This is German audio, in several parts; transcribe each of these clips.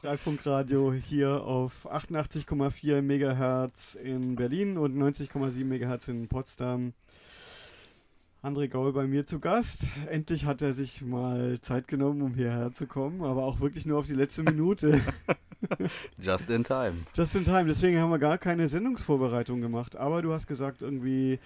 Freifunkradio hier auf 88,4 MHz in Berlin und 90,7 MHz in Potsdam. André Gaul bei mir zu Gast. Endlich hat er sich mal Zeit genommen, um hierher zu kommen, aber auch wirklich nur auf die letzte Minute. Just in time. Just in time. Deswegen haben wir gar keine Sendungsvorbereitung gemacht. Aber du hast gesagt, irgendwie,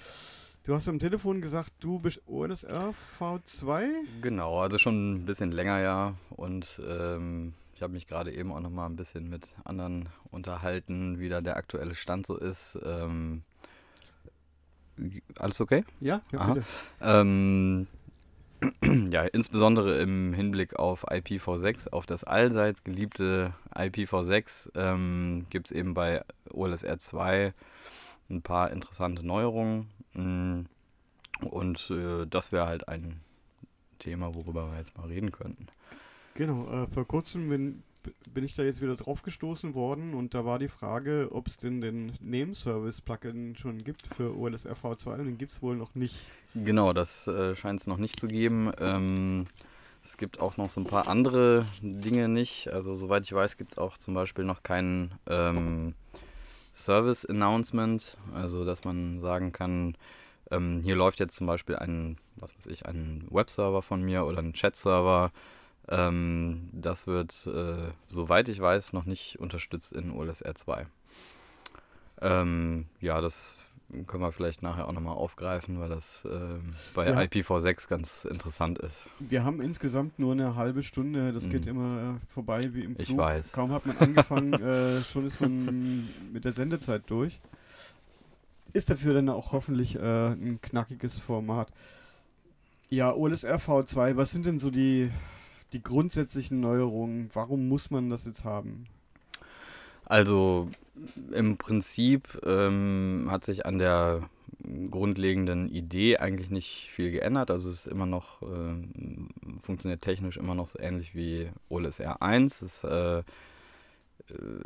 du hast am Telefon gesagt, du bist OSR V2? Genau, also schon ein bisschen länger ja. Und ähm, ich habe mich gerade eben auch noch mal ein bisschen mit anderen unterhalten, wie da der aktuelle Stand so ist. Ähm, alles okay? Ja, ja bitte. Ähm, ja, insbesondere im Hinblick auf IPv6, auf das allseits geliebte IPv6, ähm, gibt es eben bei OLSR 2 ein paar interessante Neuerungen. Mm, und äh, das wäre halt ein Thema, worüber wir jetzt mal reden könnten. Genau, äh, vor kurzem bin, bin ich da jetzt wieder drauf gestoßen worden und da war die Frage, ob es denn den Name-Service-Plugin schon gibt für OLSR V2 und den gibt es wohl noch nicht. Genau, das äh, scheint es noch nicht zu geben. Ähm, es gibt auch noch so ein paar andere Dinge nicht. Also soweit ich weiß, gibt es auch zum Beispiel noch keinen ähm, Service-Announcement, also dass man sagen kann, ähm, hier läuft jetzt zum Beispiel ein, was weiß ich, ein Webserver von mir oder ein Chat-Server ähm, das wird, äh, soweit ich weiß, noch nicht unterstützt in OLSR 2. Ähm, ja, das können wir vielleicht nachher auch nochmal aufgreifen, weil das äh, bei ja. IPv6 ganz interessant ist. Wir haben insgesamt nur eine halbe Stunde, das mhm. geht immer äh, vorbei wie im Flug. Ich weiß. Kaum hat man angefangen, äh, schon ist man mit der Sendezeit durch. Ist dafür dann auch hoffentlich äh, ein knackiges Format. Ja, OLSR V2, was sind denn so die die grundsätzlichen Neuerungen, warum muss man das jetzt haben? Also im Prinzip ähm, hat sich an der grundlegenden Idee eigentlich nicht viel geändert. Also es ist immer noch, äh, funktioniert technisch immer noch so ähnlich wie OLSR 1. Es, äh,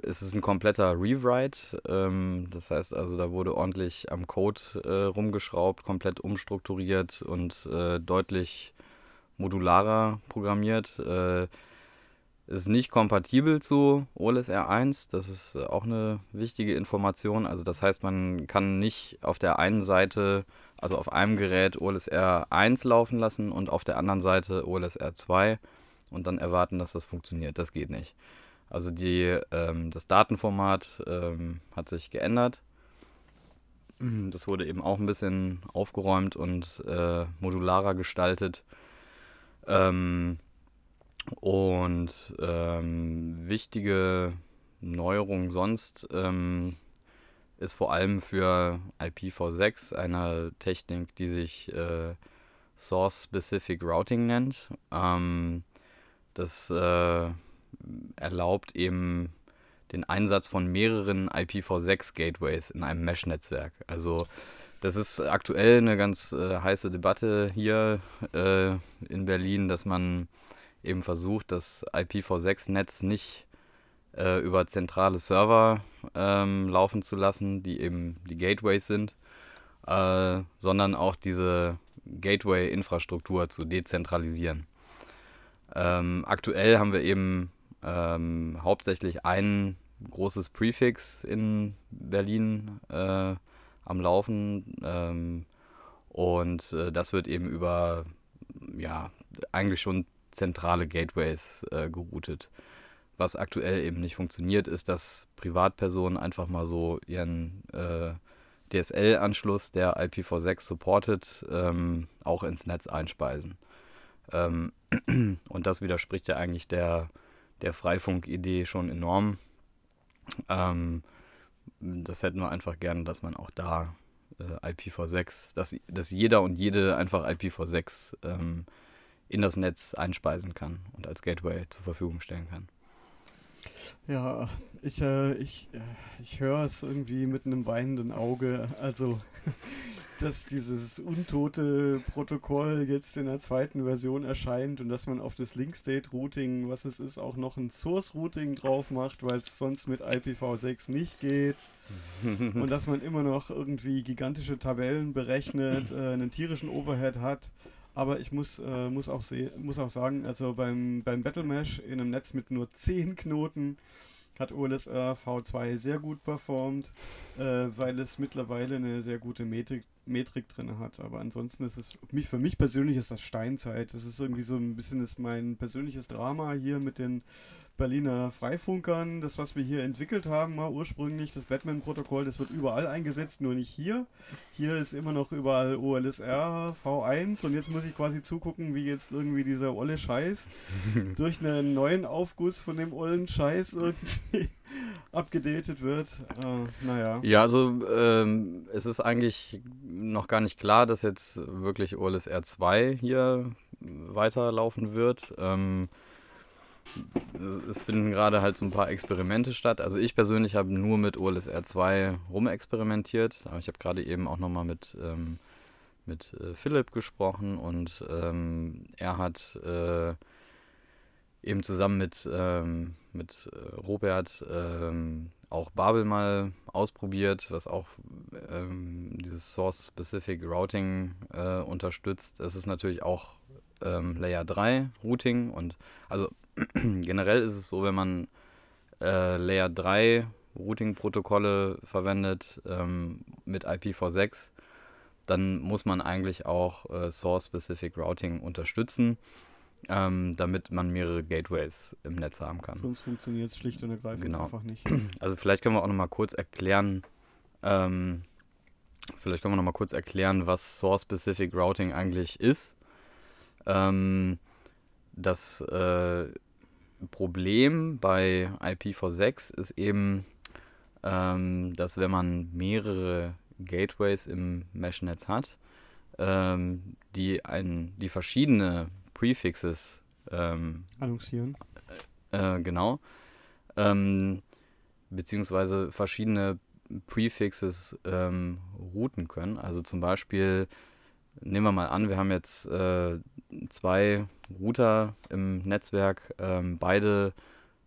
es ist ein kompletter Rewrite. Ähm, das heißt also, da wurde ordentlich am Code äh, rumgeschraubt, komplett umstrukturiert und äh, deutlich modularer programmiert. Äh, ist nicht kompatibel zu OLSR 1. Das ist auch eine wichtige Information. Also das heißt, man kann nicht auf der einen Seite, also auf einem Gerät OLSR 1 laufen lassen und auf der anderen Seite OLSR 2 und dann erwarten, dass das funktioniert. Das geht nicht. Also die, ähm, das Datenformat ähm, hat sich geändert. Das wurde eben auch ein bisschen aufgeräumt und äh, modularer gestaltet. Ähm, und ähm, wichtige Neuerung sonst ähm, ist vor allem für IPv6 eine Technik, die sich äh, Source Specific Routing nennt. Ähm, das äh, erlaubt eben den Einsatz von mehreren IPv6 Gateways in einem Mesh-Netzwerk. Also das ist aktuell eine ganz äh, heiße Debatte hier äh, in Berlin, dass man eben versucht, das IPv6-Netz nicht äh, über zentrale Server ähm, laufen zu lassen, die eben die Gateways sind, äh, sondern auch diese Gateway-Infrastruktur zu dezentralisieren. Ähm, aktuell haben wir eben ähm, hauptsächlich ein großes Prefix in Berlin äh, am Laufen. Ähm, und äh, das wird eben über, ja, eigentlich schon zentrale Gateways äh, geroutet. Was aktuell eben nicht funktioniert, ist, dass Privatpersonen einfach mal so ihren äh, DSL-Anschluss, der IPv6 supportet, ähm, auch ins Netz einspeisen. Ähm, und das widerspricht ja eigentlich der, der Freifunk-Idee schon enorm. Ähm, das hätten wir einfach gerne, dass man auch da äh, IPv6, dass, dass jeder und jede einfach IPv6 ähm, in das Netz einspeisen kann und als Gateway zur Verfügung stellen kann. Ja, ich, äh, ich, äh, ich höre es irgendwie mit einem weinenden Auge. Also, dass dieses untote Protokoll jetzt in der zweiten Version erscheint und dass man auf das Link-State-Routing, was es ist, auch noch ein Source-Routing drauf macht, weil es sonst mit IPv6 nicht geht. und dass man immer noch irgendwie gigantische Tabellen berechnet, äh, einen tierischen Overhead hat Aber ich muss, äh, muss, auch muss auch sagen, also beim, beim Battle Mesh in einem Netz mit nur 10 Knoten hat OLSR V2 sehr gut performt, äh, weil es mittlerweile eine sehr gute Metrik, Metrik drin hat. Aber ansonsten ist es, mich, für mich persönlich ist das Steinzeit. Das ist irgendwie so ein bisschen ist mein persönliches Drama hier mit den Berliner Freifunkern. Das, was wir hier entwickelt haben, mal ursprünglich, das Batman-Protokoll, das wird überall eingesetzt, nur nicht hier. Hier ist immer noch überall OLSR V1 und jetzt muss ich quasi zugucken, wie jetzt irgendwie dieser olle Scheiß durch einen neuen Aufguss von dem ollen Scheiß irgendwie abgedatet wird. Äh, naja. Ja, also ähm, es ist eigentlich noch gar nicht klar, dass jetzt wirklich OLSR 2 hier weiterlaufen wird. Ähm, es finden gerade halt so ein paar Experimente statt. Also ich persönlich habe nur mit OLSR 2 rumexperimentiert, aber ich habe gerade eben auch nochmal mit, ähm, mit äh, Philipp gesprochen und ähm, er hat äh, eben zusammen mit, ähm, mit äh, Robert ähm, auch Babel mal ausprobiert, was auch ähm, dieses Source-Specific Routing äh, unterstützt. Es ist natürlich auch ähm, Layer 3 Routing und also generell ist es so, wenn man äh, Layer 3 Routing-Protokolle verwendet ähm, mit IPv6, dann muss man eigentlich auch äh, Source-Specific Routing unterstützen, ähm, damit man mehrere Gateways im Netz haben kann. Sonst funktioniert es schlicht und ergreifend genau. einfach nicht. Also vielleicht können wir auch nochmal kurz erklären, ähm, vielleicht können wir noch kurz erklären, was Source-Specific Routing eigentlich ist. Ähm, das äh, Problem bei IPv6 ist eben, ähm, dass wenn man mehrere Gateways im Mesh-Netz hat, ähm, die, ein, die verschiedene Prefixes ähm, annoncieren. Äh, genau. Ähm, beziehungsweise verschiedene Prefixes ähm, routen können. Also zum Beispiel, nehmen wir mal an, wir haben jetzt äh, zwei Router im Netzwerk. Ähm, beide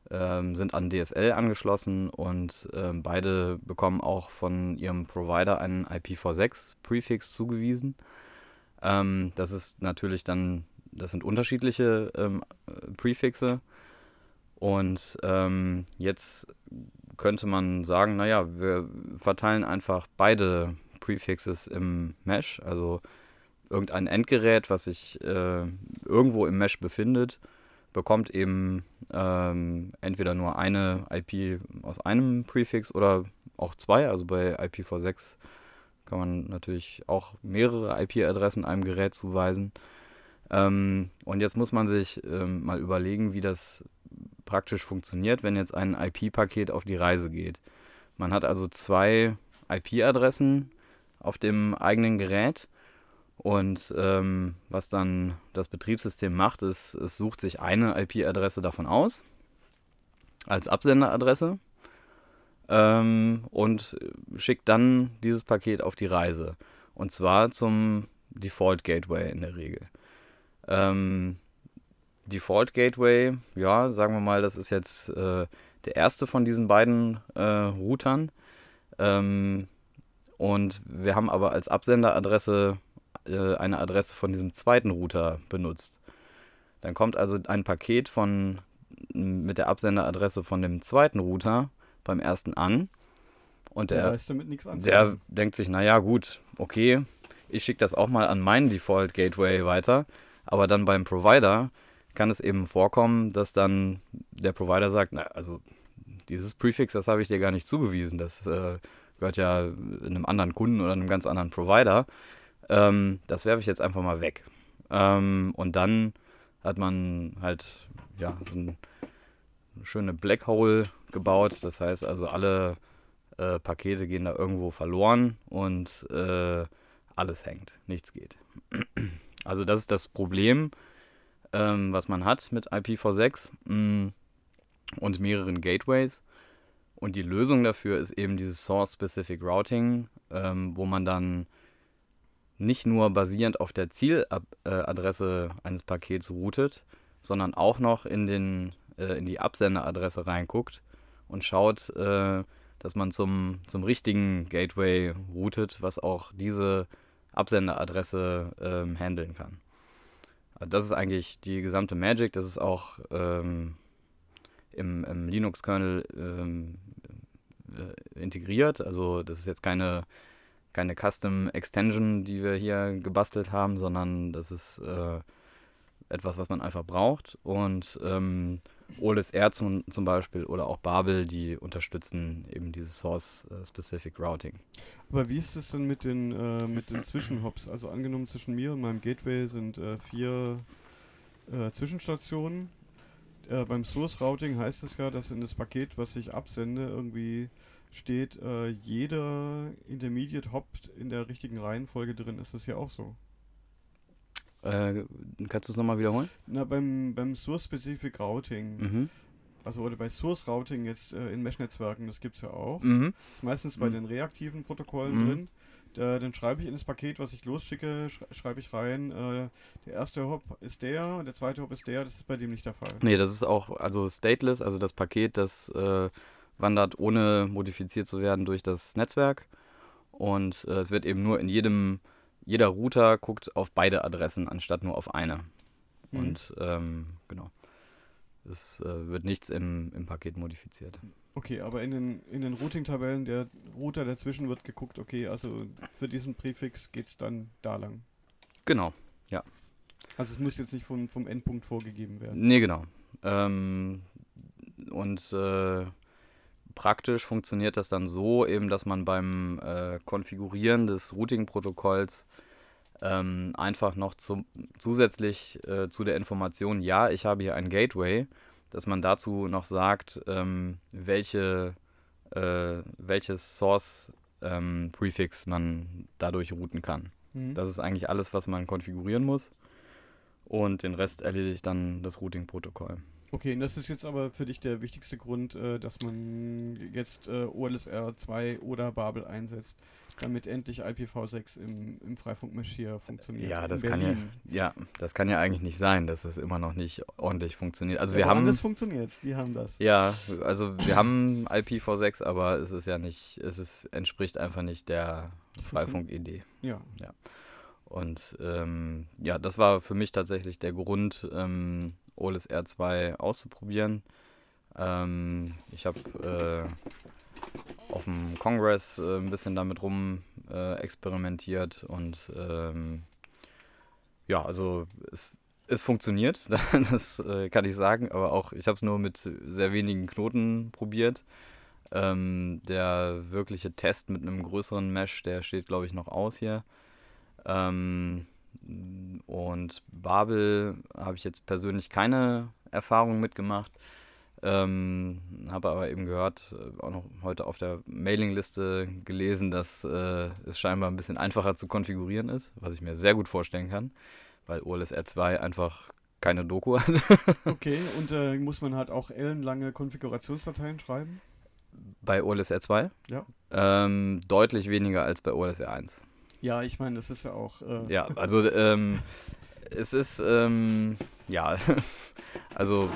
ähm, sind an DSL angeschlossen und ähm, beide bekommen auch von ihrem Provider einen IPv6-Prefix zugewiesen. Ähm, das ist natürlich dann, das sind unterschiedliche ähm, Prefixe. Und ähm, jetzt könnte man sagen, naja, wir verteilen einfach beide Prefixes im Mesh, also irgendein Endgerät, was sich äh, irgendwo im Mesh befindet, bekommt eben ähm, entweder nur eine IP aus einem Prefix oder auch zwei. Also bei IPv6 kann man natürlich auch mehrere IP-Adressen einem Gerät zuweisen. Ähm, und jetzt muss man sich ähm, mal überlegen, wie das praktisch funktioniert, wenn jetzt ein IP-Paket auf die Reise geht. Man hat also zwei IP-Adressen auf dem eigenen Gerät und ähm, was dann das Betriebssystem macht, ist, es sucht sich eine IP-Adresse davon aus als Absenderadresse ähm, und schickt dann dieses Paket auf die Reise. Und zwar zum Default Gateway in der Regel. Ähm, Default Gateway, ja, sagen wir mal, das ist jetzt äh, der erste von diesen beiden äh, Routern. Ähm, und wir haben aber als Absenderadresse äh, eine Adresse von diesem zweiten Router benutzt. Dann kommt also ein Paket von mit der Absenderadresse von dem zweiten Router beim ersten an. Und der, der, der denkt sich, naja gut, okay, ich schicke das auch mal an meinen Default Gateway weiter. Aber dann beim Provider kann es eben vorkommen, dass dann der Provider sagt, na, also dieses Prefix, das habe ich dir gar nicht zugewiesen. Das äh, gehört ja einem anderen Kunden oder einem ganz anderen Provider. Ähm, das werfe ich jetzt einfach mal weg. Ähm, und dann hat man halt ja, so eine schöne Black Hole gebaut. Das heißt also, alle äh, Pakete gehen da irgendwo verloren und äh, alles hängt, nichts geht. Also das ist das Problem, ähm, was man hat mit IPv6 mh, mm, und mehreren Gateways. Und die Lösung dafür ist eben dieses Source-Specific Routing, ähm, wo man dann nicht nur basierend auf der Zieladresse eines Pakets routet, sondern auch noch in, den, äh, in die Absenderadresse reinguckt und schaut, äh, dass man zum, zum richtigen Gateway routet, was auch diese Absenderadresse ähm, handeln kann. Das ist eigentlich die gesamte Magic. Das ist auch ähm, im, im Linux-Kernel ähm, äh, integriert. Also das ist jetzt keine, keine Custom Extension, die wir hier gebastelt haben, sondern das ist äh, etwas, was man einfach braucht. Und ähm, OLSR zum, zum Beispiel oder auch Babel, die unterstützen eben dieses Source-Specific Routing. Aber wie ist es denn mit den, äh, mit den Zwischenhops? Also angenommen zwischen mir und meinem Gateway sind äh, vier äh, Zwischenstationen. Äh, beim Source-Routing heißt es ja, dass in das Paket, was ich absende, irgendwie steht, äh, jeder Intermediate Hop in der richtigen Reihenfolge drin. Ist das ja auch so? Äh, kannst du es nochmal wiederholen? Na, beim, beim Source-Specific Routing, Mhm. also oder bei Source-Routing jetzt äh, in Mesh-Netzwerken, das gibt es ja auch. Mhm. Das ist meistens bei Mhm. den reaktiven Protokollen Mhm. drin. Da, dann schreibe ich in das Paket, was ich losschicke, sch schreibe ich rein, äh, der erste Hop ist der, der zweite Hop ist der, das ist bei dem nicht der Fall. Nee, das ist auch also stateless, also das Paket, das äh, wandert ohne modifiziert zu werden durch das Netzwerk. Und äh, es wird eben nur in jedem, jeder Router guckt auf beide Adressen anstatt nur auf eine. Mhm. Und ähm, genau. Es äh, wird nichts im, im Paket modifiziert. Okay, aber in den, in den Routing-Tabellen, der Router dazwischen wird geguckt, okay, also für diesen Präfix geht es dann da lang. Genau. Also es muss jetzt nicht vom, vom Endpunkt vorgegeben werden. Nee, genau. Ähm, und äh, praktisch funktioniert das dann so, eben, dass man beim äh, Konfigurieren des Routing-Protokolls ähm, einfach noch zum, zusätzlich äh, zu der Information, ja, ich habe hier ein Gateway, dass man dazu noch sagt, ähm, welche, äh, welches Source-Prefix man dadurch routen kann. Mhm. Das ist eigentlich alles, was man konfigurieren muss. Und den Rest erledigt dann das Routing-Protokoll. Okay, und das ist jetzt aber für dich der wichtigste Grund, äh, dass man jetzt äh, OLSR 2 oder Babel einsetzt, damit endlich IPv6 im, im Freifunk-Mesh hier funktioniert. Ja, das kann ja, ja, das kann ja eigentlich nicht sein, dass das immer noch nicht ordentlich funktioniert. Also wir Ja, haben, woanders funktioniert's, die haben das. ja, also wir haben IPv6, aber es ist ja nicht, es ist, entspricht einfach nicht der Das funktioniert- Freifunk-Idee. Ja. Und ähm, ja, das war für mich tatsächlich der Grund, ähm, OLSR 2 auszuprobieren. Ähm, ich habe äh, auf dem Congress äh, ein bisschen damit rum äh, experimentiert und ähm, ja, also es, es funktioniert, das äh, kann ich sagen, aber auch ich habe es nur mit sehr wenigen Knoten probiert. Ähm, der wirkliche Test mit einem größeren Mesh, der steht, glaube ich, noch aus hier. Ähm, und Babel habe ich jetzt persönlich keine Erfahrung mitgemacht. Ähm, habe aber eben gehört, äh, auch noch heute auf der Mailingliste gelesen, dass äh, es scheinbar ein bisschen einfacher zu konfigurieren ist, was ich mir sehr gut vorstellen kann, weil OLSR 2 einfach keine Doku hat. Okay, und äh, muss man halt auch ellenlange Konfigurationsdateien schreiben? bei OLSR 2? Ja. Ähm, deutlich weniger als bei OLSR 1. Ja, ich meine, das ist ja auch. Äh, Ja, also ähm, es ist, ähm, ja, also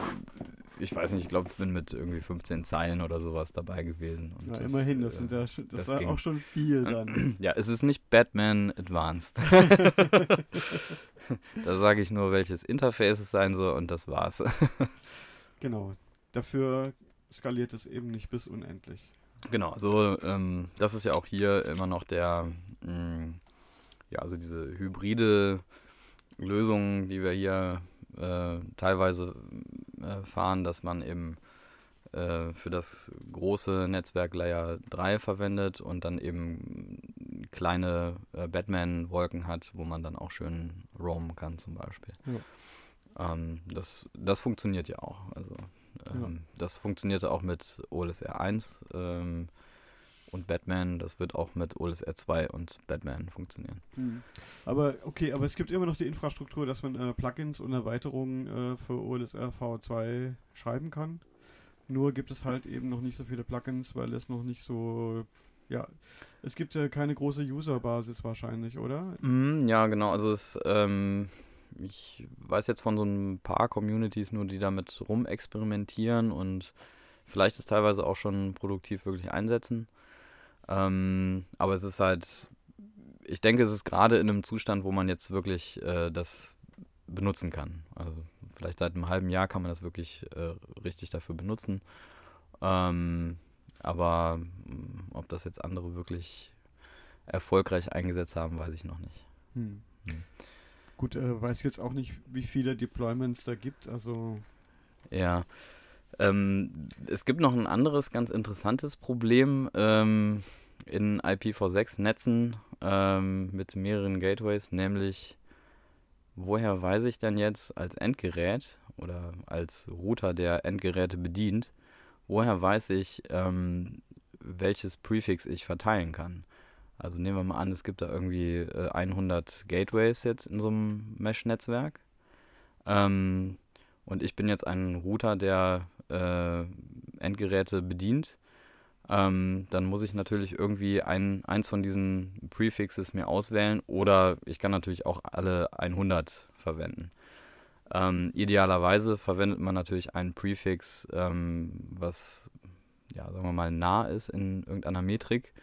ich weiß nicht, ich glaube, ich bin mit irgendwie 15 Zeilen oder sowas dabei gewesen. Ja, das, immerhin, das, äh, sind ja, das, das war ging. auch schon viel dann. Ja, es ist nicht Batman Advanced. da sage ich nur, welches Interface es sein soll und das war's. genau. Dafür skaliert es eben nicht bis unendlich. Genau, also ähm, das ist ja auch hier immer noch der, mh, ja, also diese hybride Lösung, die wir hier äh, teilweise äh, fahren, dass man eben äh, für das große Netzwerk Layer 3 verwendet und dann eben kleine äh, Batman-Wolken hat, wo man dann auch schön roamen kann zum Beispiel. Ähm, das, das funktioniert ja auch. Also ähm, das funktionierte auch mit OLSR 1 ähm, und Batman. Das wird auch mit OLSR 2 und Batman funktionieren. Hm. Aber okay, aber es gibt immer noch die Infrastruktur, dass man äh, Plugins und Erweiterungen äh, für OLSR V2 schreiben kann. Nur gibt es halt eben noch nicht so viele Plugins, weil es noch nicht so. Ja, es gibt ja keine große Userbasis wahrscheinlich, oder? Mm, ja, genau. Also es, ähm, ich weiß jetzt von so ein paar Communities nur, die damit rumexperimentieren und vielleicht es teilweise auch schon produktiv wirklich einsetzen. Ähm, aber es ist halt, ich denke, es ist gerade in einem Zustand, wo man jetzt wirklich äh, das benutzen kann. Also vielleicht seit einem halben Jahr kann man das wirklich äh, richtig dafür benutzen. Ähm, aber mm, ob das jetzt andere wirklich erfolgreich eingesetzt haben, weiß ich noch nicht. Hm. Hm. Gut, äh, weiß jetzt auch nicht, wie viele Deployments da gibt. Also ja. Ähm, es gibt noch ein anderes ganz interessantes Problem ähm, in IPv6-Netzen ähm, mit mehreren Gateways, nämlich woher weiß ich denn jetzt als Endgerät oder als Router, der Endgeräte bedient, woher weiß ich, ähm, welches Prefix ich verteilen kann? Also nehmen wir mal an, es gibt da irgendwie äh, 100 Gateways jetzt in so einem Mesh-Netzwerk. Ähm, und ich bin jetzt ein Router, der äh, Endgeräte bedient. Ähm, dann muss ich natürlich irgendwie ein, eins von diesen Prefixes mir auswählen oder ich kann natürlich auch alle 100 verwenden. Ähm, idealerweise verwendet man natürlich einen Prefix, ähm, was, ja, sagen wir mal, nah ist in irgendeiner Metrik,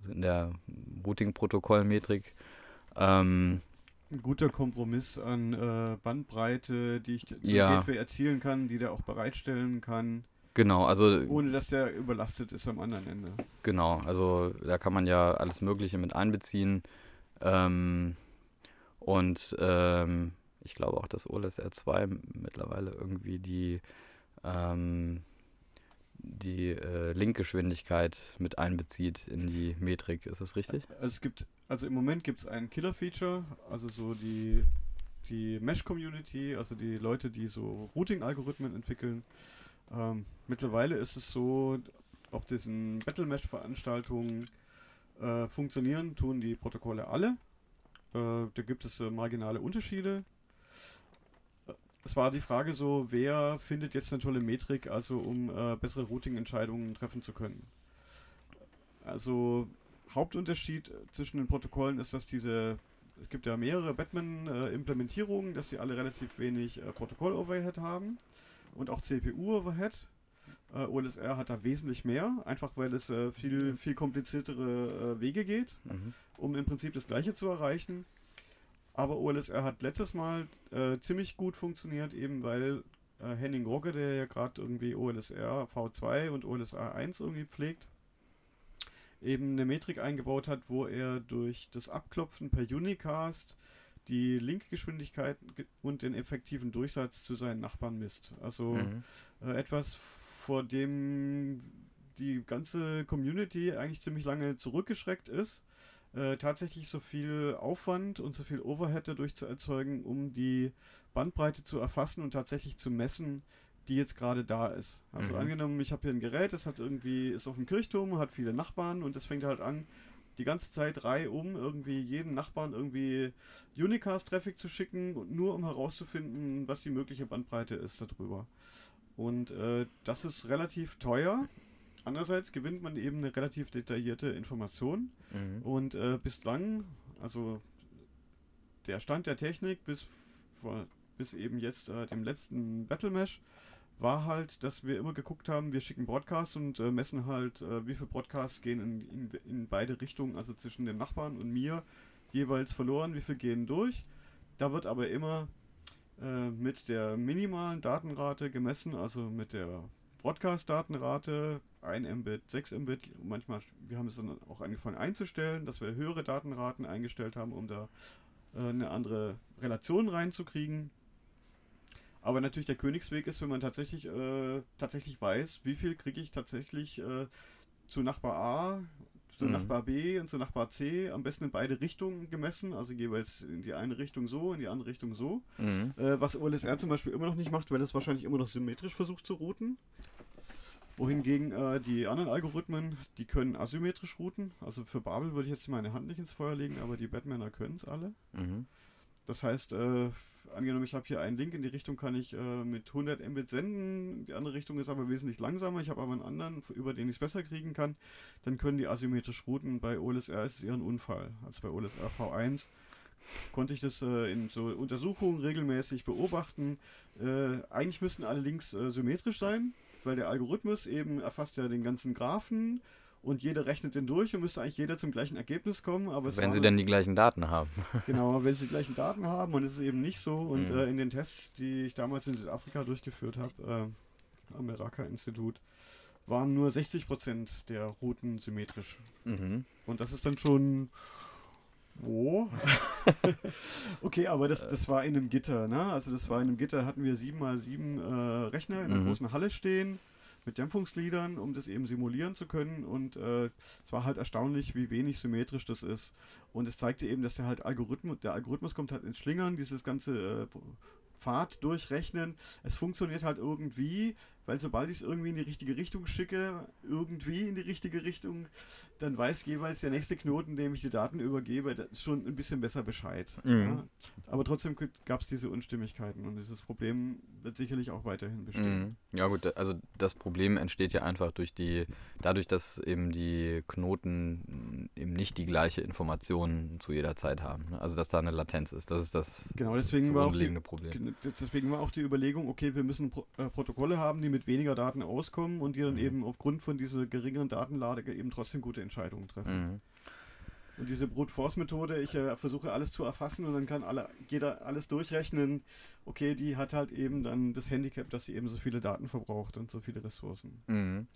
also in der Routing-Protokoll-Metrik. Ähm, ein guter Kompromiss an äh, Bandbreite, die ich zum ja. Gateway erzielen kann, die der auch bereitstellen kann. Genau, also. Ohne dass der überlastet ist am anderen Ende. Genau, also da kann man ja alles Mögliche mit einbeziehen. Ähm, und ähm, ich glaube auch, dass OLSR 2 mittlerweile irgendwie die ähm, die äh, Linkgeschwindigkeit mit einbezieht in die Metrik. Ist das richtig? Also es gibt, also im Moment gibt es ein Killer-Feature, also so die, die Mesh-Community, also die Leute, die so Routing-Algorithmen entwickeln. Ähm, mittlerweile ist es so, auf diesen Battle Mesh-Veranstaltungen äh, funktionieren, tun die Protokolle alle. Äh, da gibt es äh, marginale Unterschiede es war die Frage so, wer findet jetzt eine tolle Metrik, also um äh, bessere Routing-Entscheidungen treffen zu können. Also Hauptunterschied zwischen den Protokollen ist, dass diese, es gibt ja mehrere Batman-Implementierungen, dass die alle relativ wenig äh, Protokoll-Overhead haben und auch CPU-Overhead. Äh, OLSR hat da wesentlich mehr, einfach weil es äh, viel, viel kompliziertere äh, Wege geht, mhm. um im Prinzip das gleiche zu erreichen. Aber OLSR hat letztes Mal äh, ziemlich gut funktioniert, eben weil äh, Henning Rogge, der ja gerade irgendwie OLSR V2 und OLSR 1 irgendwie pflegt, eben eine Metrik eingebaut hat, wo er durch das Abklopfen per Unicast die Linkgeschwindigkeit und den effektiven Durchsatz zu seinen Nachbarn misst. Also mhm. äh, etwas, vor dem die ganze Community eigentlich ziemlich lange zurückgeschreckt ist äh, tatsächlich so viel Aufwand und so viel Overhead dadurch zu erzeugen, um die Bandbreite zu erfassen und tatsächlich zu messen, die jetzt gerade da ist. Also mhm. angenommen, ich habe hier ein Gerät, das hat irgendwie, ist auf dem Kirchturm, hat viele Nachbarn und das fängt halt an, die ganze Zeit reihum irgendwie jeden Nachbarn irgendwie Unicast-Traffic zu schicken, nur um herauszufinden, was die mögliche Bandbreite ist darüber. Und äh, das ist relativ teuer Andererseits gewinnt man eben eine relativ detaillierte Information mhm. und äh, bislang, also der Stand der Technik bis, vor, bis eben jetzt äh, dem letzten Battle Mesh war halt, dass wir immer geguckt haben, wir schicken Broadcasts und äh, messen halt, äh, wie viele Broadcasts gehen in, in, in, beide Richtungen, also zwischen den Nachbarn und mir jeweils verloren, wie viel gehen durch. Da wird aber immer äh, mit der minimalen Datenrate gemessen, also mit der Broadcast-Datenrate 1 Mbit, 6 Mbit. Manchmal, wir haben es dann auch angefangen einzustellen, dass wir höhere Datenraten eingestellt haben, um da äh, eine andere Relation reinzukriegen. Aber natürlich der Königsweg ist, wenn man tatsächlich, äh, tatsächlich weiß, wie viel kriege ich tatsächlich äh, zu Nachbar A, zu mhm. Nachbar B und zu Nachbar C, am besten in beide Richtungen gemessen, also jeweils in die eine Richtung so, in die andere Richtung so. Mhm. Äh, was OLSR zum Beispiel immer noch nicht macht, weil es wahrscheinlich immer noch symmetrisch versucht zu routen wohingegen äh, die anderen Algorithmen, die können asymmetrisch routen. Also für Babel würde ich jetzt meine Hand nicht ins Feuer legen, aber die Batmaner können es alle. Mhm. Das heißt, äh, angenommen, ich habe hier einen Link in die Richtung, kann ich äh, mit 100 Mbit senden. Die andere Richtung ist aber wesentlich langsamer. Ich habe aber einen anderen, über den ich es besser kriegen kann. Dann können die asymmetrisch routen. Bei OLSR ist es eher ein Unfall. Also bei OLSR V1 konnte ich das äh, in so Untersuchungen regelmäßig beobachten. Äh, eigentlich müssten alle Links äh, symmetrisch sein weil der Algorithmus eben erfasst ja den ganzen Graphen und jeder rechnet den durch und müsste eigentlich jeder zum gleichen Ergebnis kommen. Aber wenn sie denn die gleichen Daten haben. genau, wenn sie die gleichen Daten haben und es ist eben nicht so. Und mhm. äh, in den Tests, die ich damals in Südafrika durchgeführt habe, äh, am Meraka-Institut, waren nur 60% der Routen symmetrisch. Mhm. Und das ist dann schon. Wo? okay, aber das, das war in einem Gitter, ne? Also das war in einem Gitter, hatten wir sieben mal sieben äh, Rechner in einer mhm. großen Halle stehen mit Dämpfungsgliedern, um das eben simulieren zu können. Und äh, es war halt erstaunlich, wie wenig symmetrisch das ist. Und es zeigte eben, dass der halt Algorithmus, der Algorithmus kommt halt ins Schlingern, dieses ganze äh, Pfad durchrechnen. Es funktioniert halt irgendwie, weil sobald ich es irgendwie in die richtige Richtung schicke, irgendwie in die richtige Richtung, dann weiß jeweils der nächste Knoten, dem ich die Daten übergebe, schon ein bisschen besser Bescheid. Mhm. Ja? Aber trotzdem gab es diese Unstimmigkeiten und dieses Problem wird sicherlich auch weiterhin bestehen. Mhm. Ja gut, also das Problem entsteht ja einfach durch die, dadurch, dass eben die Knoten eben nicht die gleiche Information zu jeder Zeit haben. Ne? Also dass da eine Latenz ist. Das ist das genau, deswegen war die, Problem. Deswegen war auch die Überlegung, okay, wir müssen Pro äh, Protokolle haben, die mit mit weniger Daten auskommen und die dann mhm. eben aufgrund von dieser geringeren Datenlage eben trotzdem gute Entscheidungen treffen. Mhm. Und diese Brute Force Methode, ich äh, versuche alles zu erfassen und dann kann alle, jeder alles durchrechnen. Okay, die hat halt eben dann das Handicap, dass sie eben so viele Daten verbraucht und so viele Ressourcen. Mhm.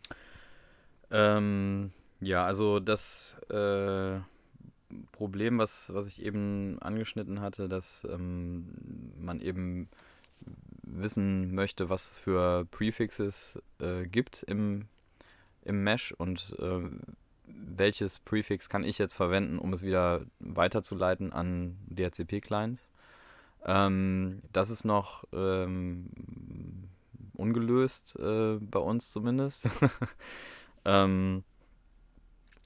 Ähm, ja, also das äh, Problem, was, was ich eben angeschnitten hatte, dass ähm, man eben wissen möchte, was es für Prefixes äh, gibt im, im Mesh und äh, welches Prefix kann ich jetzt verwenden, um es wieder weiterzuleiten an DHCP-Clients. Ähm, das ist noch ähm, ungelöst äh, bei uns zumindest. ähm,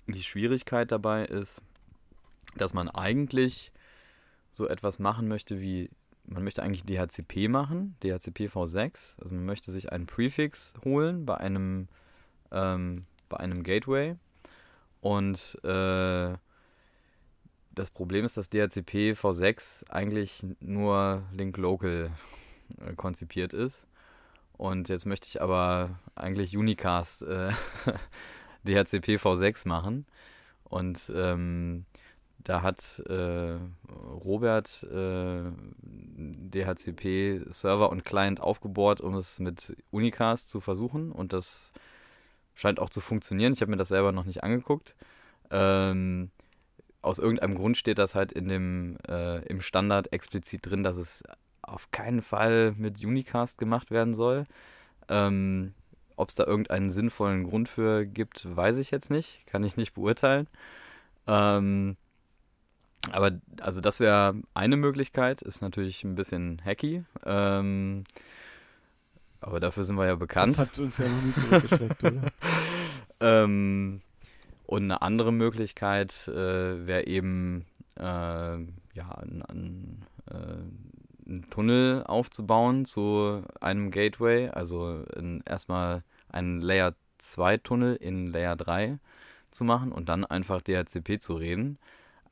die Schwierigkeit dabei ist, dass man eigentlich so etwas machen möchte wie man möchte eigentlich DHCP machen, DHCP V6. Also man möchte sich einen Prefix holen bei einem, ähm, bei einem Gateway. Und äh, das Problem ist, dass DHCP V6 eigentlich nur Link Local äh, konzipiert ist. Und jetzt möchte ich aber eigentlich Unicast äh, DHCP V6 machen. Und ähm, da hat äh, Robert äh, DHCP Server und Client aufgebohrt, um es mit Unicast zu versuchen. Und das scheint auch zu funktionieren. Ich habe mir das selber noch nicht angeguckt. Ähm, aus irgendeinem Grund steht das halt in dem, äh, im Standard explizit drin, dass es auf keinen Fall mit Unicast gemacht werden soll. Ähm, Ob es da irgendeinen sinnvollen Grund für gibt, weiß ich jetzt nicht. Kann ich nicht beurteilen. Ähm, aber also das wäre eine Möglichkeit, ist natürlich ein bisschen hacky. Ähm, aber dafür sind wir ja bekannt. Das hat uns ja noch nie zurückgeschreckt, oder? ähm, und eine andere Möglichkeit äh, wäre eben äh, ja, ein, ein, äh, einen Tunnel aufzubauen zu einem Gateway, also in, erstmal einen Layer 2 Tunnel in Layer 3 zu machen und dann einfach DHCP zu reden.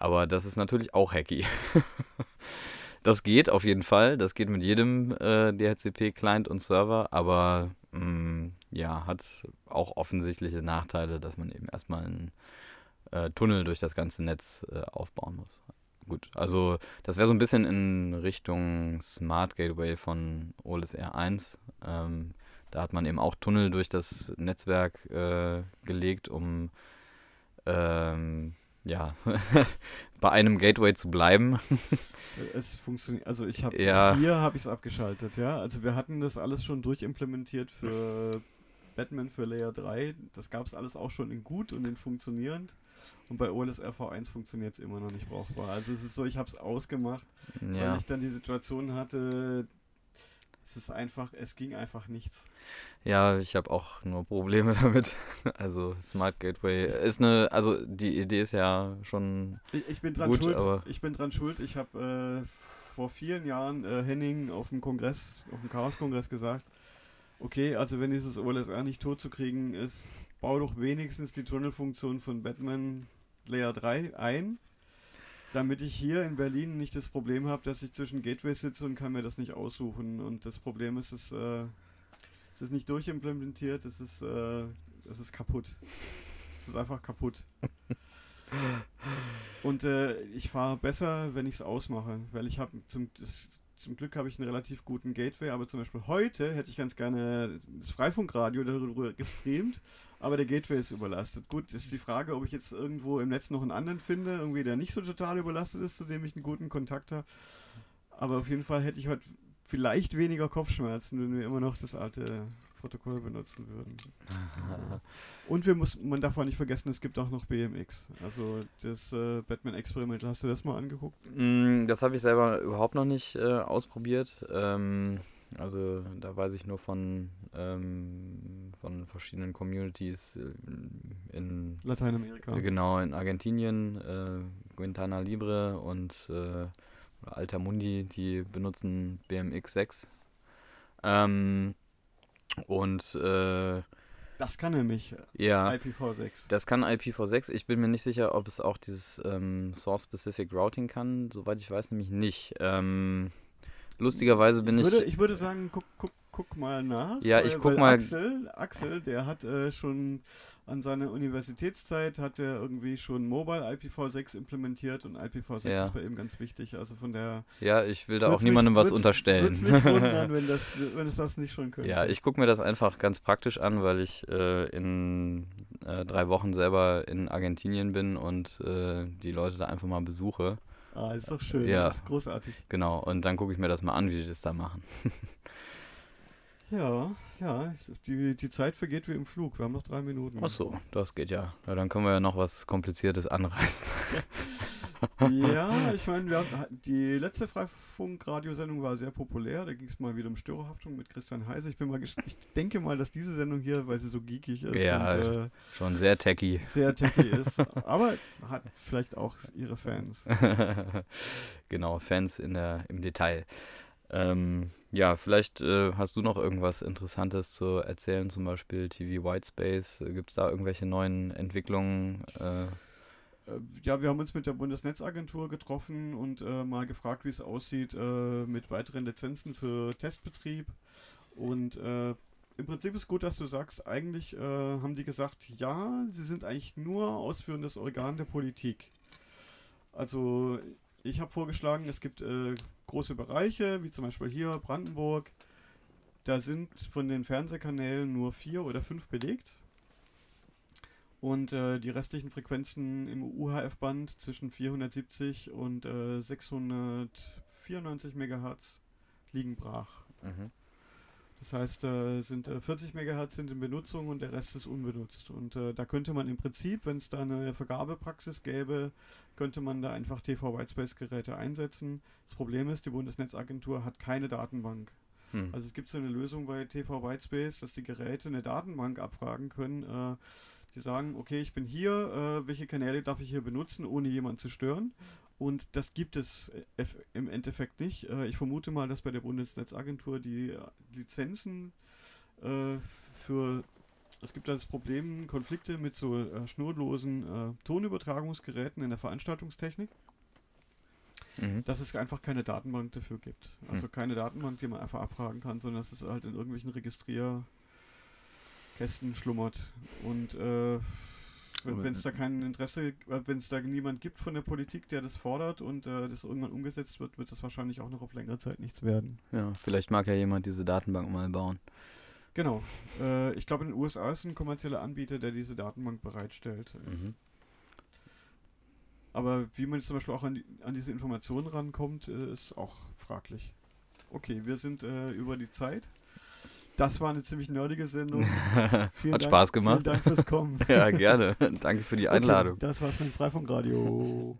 Aber das ist natürlich auch hacky. das geht auf jeden Fall. Das geht mit jedem äh, DHCP-Client und Server, aber mh, mm, ja, hat auch offensichtliche Nachteile, dass man eben erstmal einen äh, Tunnel durch das ganze Netz äh, aufbauen muss. Gut, also das wäre so ein bisschen in Richtung Smart Gateway von OLSR 1. Ähm, da hat man eben auch Tunnel durch das Netzwerk äh, gelegt, um ähm, ja, bei einem Gateway zu bleiben. es funktioniert, also ich habe ja. hier habe ich es abgeschaltet, ja. Also wir hatten das alles schon durchimplementiert für Batman für Layer 3. Das gab es alles auch schon in gut und in funktionierend. Und bei OLS RV1 funktioniert es immer noch nicht brauchbar. Also es ist so, ich habe es ausgemacht, ja. weil ich dann die Situation hatte, es ist einfach, es ging einfach nichts. Ja, ich habe auch nur Probleme damit. Also Smart Gateway ist eine, also die Idee ist ja schon. Ich, ich bin dran gut, schuld. Aber ich bin dran schuld. Ich habe äh, vor vielen Jahren äh, Henning auf dem Kongress, auf dem Chaos-Kongress gesagt, okay, also wenn dieses OLSR nicht tot zu kriegen ist, bau doch wenigstens die Tunnelfunktion von Batman Layer 3 ein damit ich hier in Berlin nicht das Problem habe, dass ich zwischen Gateways sitze und kann mir das nicht aussuchen. Und das Problem ist, es, äh, es ist nicht durchimplementiert, es ist, äh, es ist kaputt. Es ist einfach kaputt. Und äh, ich fahre besser, wenn ich es ausmache, weil ich habe zum, zum Glück habe ich einen relativ guten Gateway, aber zum Beispiel heute hätte ich ganz gerne das Freifunkradio darüber gestreamt, aber der Gateway ist überlastet. Gut, ist die Frage, ob ich jetzt irgendwo im Netz noch einen anderen finde, irgendwie der nicht so total überlastet ist, zu dem ich einen guten Kontakt habe. Aber auf jeden Fall hätte ich heute vielleicht weniger Kopfschmerzen, wenn wir immer noch das alte Protokoll benutzen würden. Und wir muss, man darf auch nicht vergessen, es gibt auch noch BMX. Also das äh, Batman-Experiment, hast du das mal angeguckt? Mm, das habe ich selber überhaupt noch nicht äh, ausprobiert. Ähm, also da weiß ich nur von, ähm, von verschiedenen Communities äh, in Lateinamerika. Genau, in Argentinien, äh, Quintana Libre und äh, Alter Mundi, die benutzen BMX 6. Ähm, und äh, das kann nämlich ja, IPv6. Das kann IPv6. Ich bin mir nicht sicher, ob es auch dieses ähm, Source-Specific Routing kann. Soweit ich weiß, nämlich nicht. Ähm, lustigerweise bin ich. Würde, ich, ich würde sagen, guck, guck, guck mal nach. Ja, ich guck mal. Axel, Axel, der hat äh, schon an seiner Universitätszeit hat er irgendwie schon Mobile IPv6 implementiert und IPv6 ja. ist bei ihm ganz wichtig. Also von der. Ja, ich will da auch niemandem mich, was unterstellen. Würde mich wundern, wenn, das, wenn es das nicht schon könnte. Ja, ich gucke mir das einfach ganz praktisch an, weil ich äh, in äh, drei Wochen selber in Argentinien bin und äh, die Leute da einfach mal besuche. Ah, ist doch schön. Ja. Das ist großartig. Genau, und dann gucke ich mir das mal an, wie die das da machen. Ja, ja, die, die Zeit vergeht wie im Flug. Wir haben noch drei Minuten. Ach so, das geht ja. ja dann können wir ja noch was Kompliziertes anreißen. ja, ich meine, die letzte Freifunk-Radiosendung war sehr populär. Da ging es mal wieder um Störerhaftung mit Christian Heise. Ich bin mal ich denke mal, dass diese Sendung hier, weil sie so geekig ist, ja, und, äh, schon sehr techy. Sehr techy ist. Aber hat vielleicht auch ihre Fans. genau, Fans in der, im Detail. Ähm, ja, vielleicht äh, hast du noch irgendwas Interessantes zu erzählen, zum Beispiel TV Whitespace. Gibt es da irgendwelche neuen Entwicklungen? Äh? äh? Ja, wir haben uns mit der Bundesnetzagentur getroffen und äh, mal gefragt, wie es aussieht äh, mit weiteren Lizenzen für Testbetrieb. Und äh, im Prinzip ist gut, dass du sagst, eigentlich haben die gesagt, ja, sie sind eigentlich nur ausführendes Organ der Politik. Also ich habe vorgeschlagen, es gibt äh, große Bereiche, wie zum Beispiel hier Brandenburg. Da sind von den Fernsehkanälen nur vier oder fünf belegt. Und äh, die restlichen Frequenzen im UHF-Band zwischen 470 und äh, 694 MHz liegen brach. Mhm. Das heißt, äh, sind äh, 40 MHz sind in Benutzung und der Rest ist unbenutzt. Und äh, da könnte man im Prinzip, wenn es da eine Vergabepraxis gäbe, könnte man da einfach TV Whitespace Geräte einsetzen. Das Problem ist, die Bundesnetzagentur hat keine Datenbank. Hm. Also es gibt so eine Lösung bei TV Whitespace, dass die Geräte eine Datenbank abfragen können. Äh, die sagen, okay, ich bin hier, äh, welche Kanäle darf ich hier benutzen, ohne jemanden zu stören? Und das gibt es äh, im Endeffekt nicht. Äh, ich vermute mal, dass bei der Bundesnetzagentur die äh, Lizenzen für es gibt das Problem, Konflikte mit so äh, schnurlosen äh, Tonübertragungsgeräten in der Veranstaltungstechnik, mhm. dass es einfach keine Datenbank dafür gibt. Also mhm. keine Datenbank, die man einfach abfragen kann, sondern dass es halt in irgendwelchen Registrierkästen schlummert. Und äh, wenn es da kein Interesse, äh, wenn es da niemand gibt von der Politik, der das fordert und äh, das irgendwann umgesetzt wird, wird das wahrscheinlich auch noch auf längere Zeit nichts werden. Ja, vielleicht mag ja jemand diese Datenbank mal bauen. Genau. Äh, ich glaube, in den USA ist ein kommerzieller Anbieter, der diese Datenbank bereitstellt. Mhm. Aber wie man jetzt zum Beispiel auch an, die, an diese Informationen rankommt, äh, ist auch fraglich. Okay, wir sind äh, über die Zeit. Das war eine ziemlich nerdige Sendung. Hat Dank, Spaß gemacht. Vielen Dank fürs Kommen. ja, gerne. Danke für die Einladung. Okay, das war's mit Freifunkradio.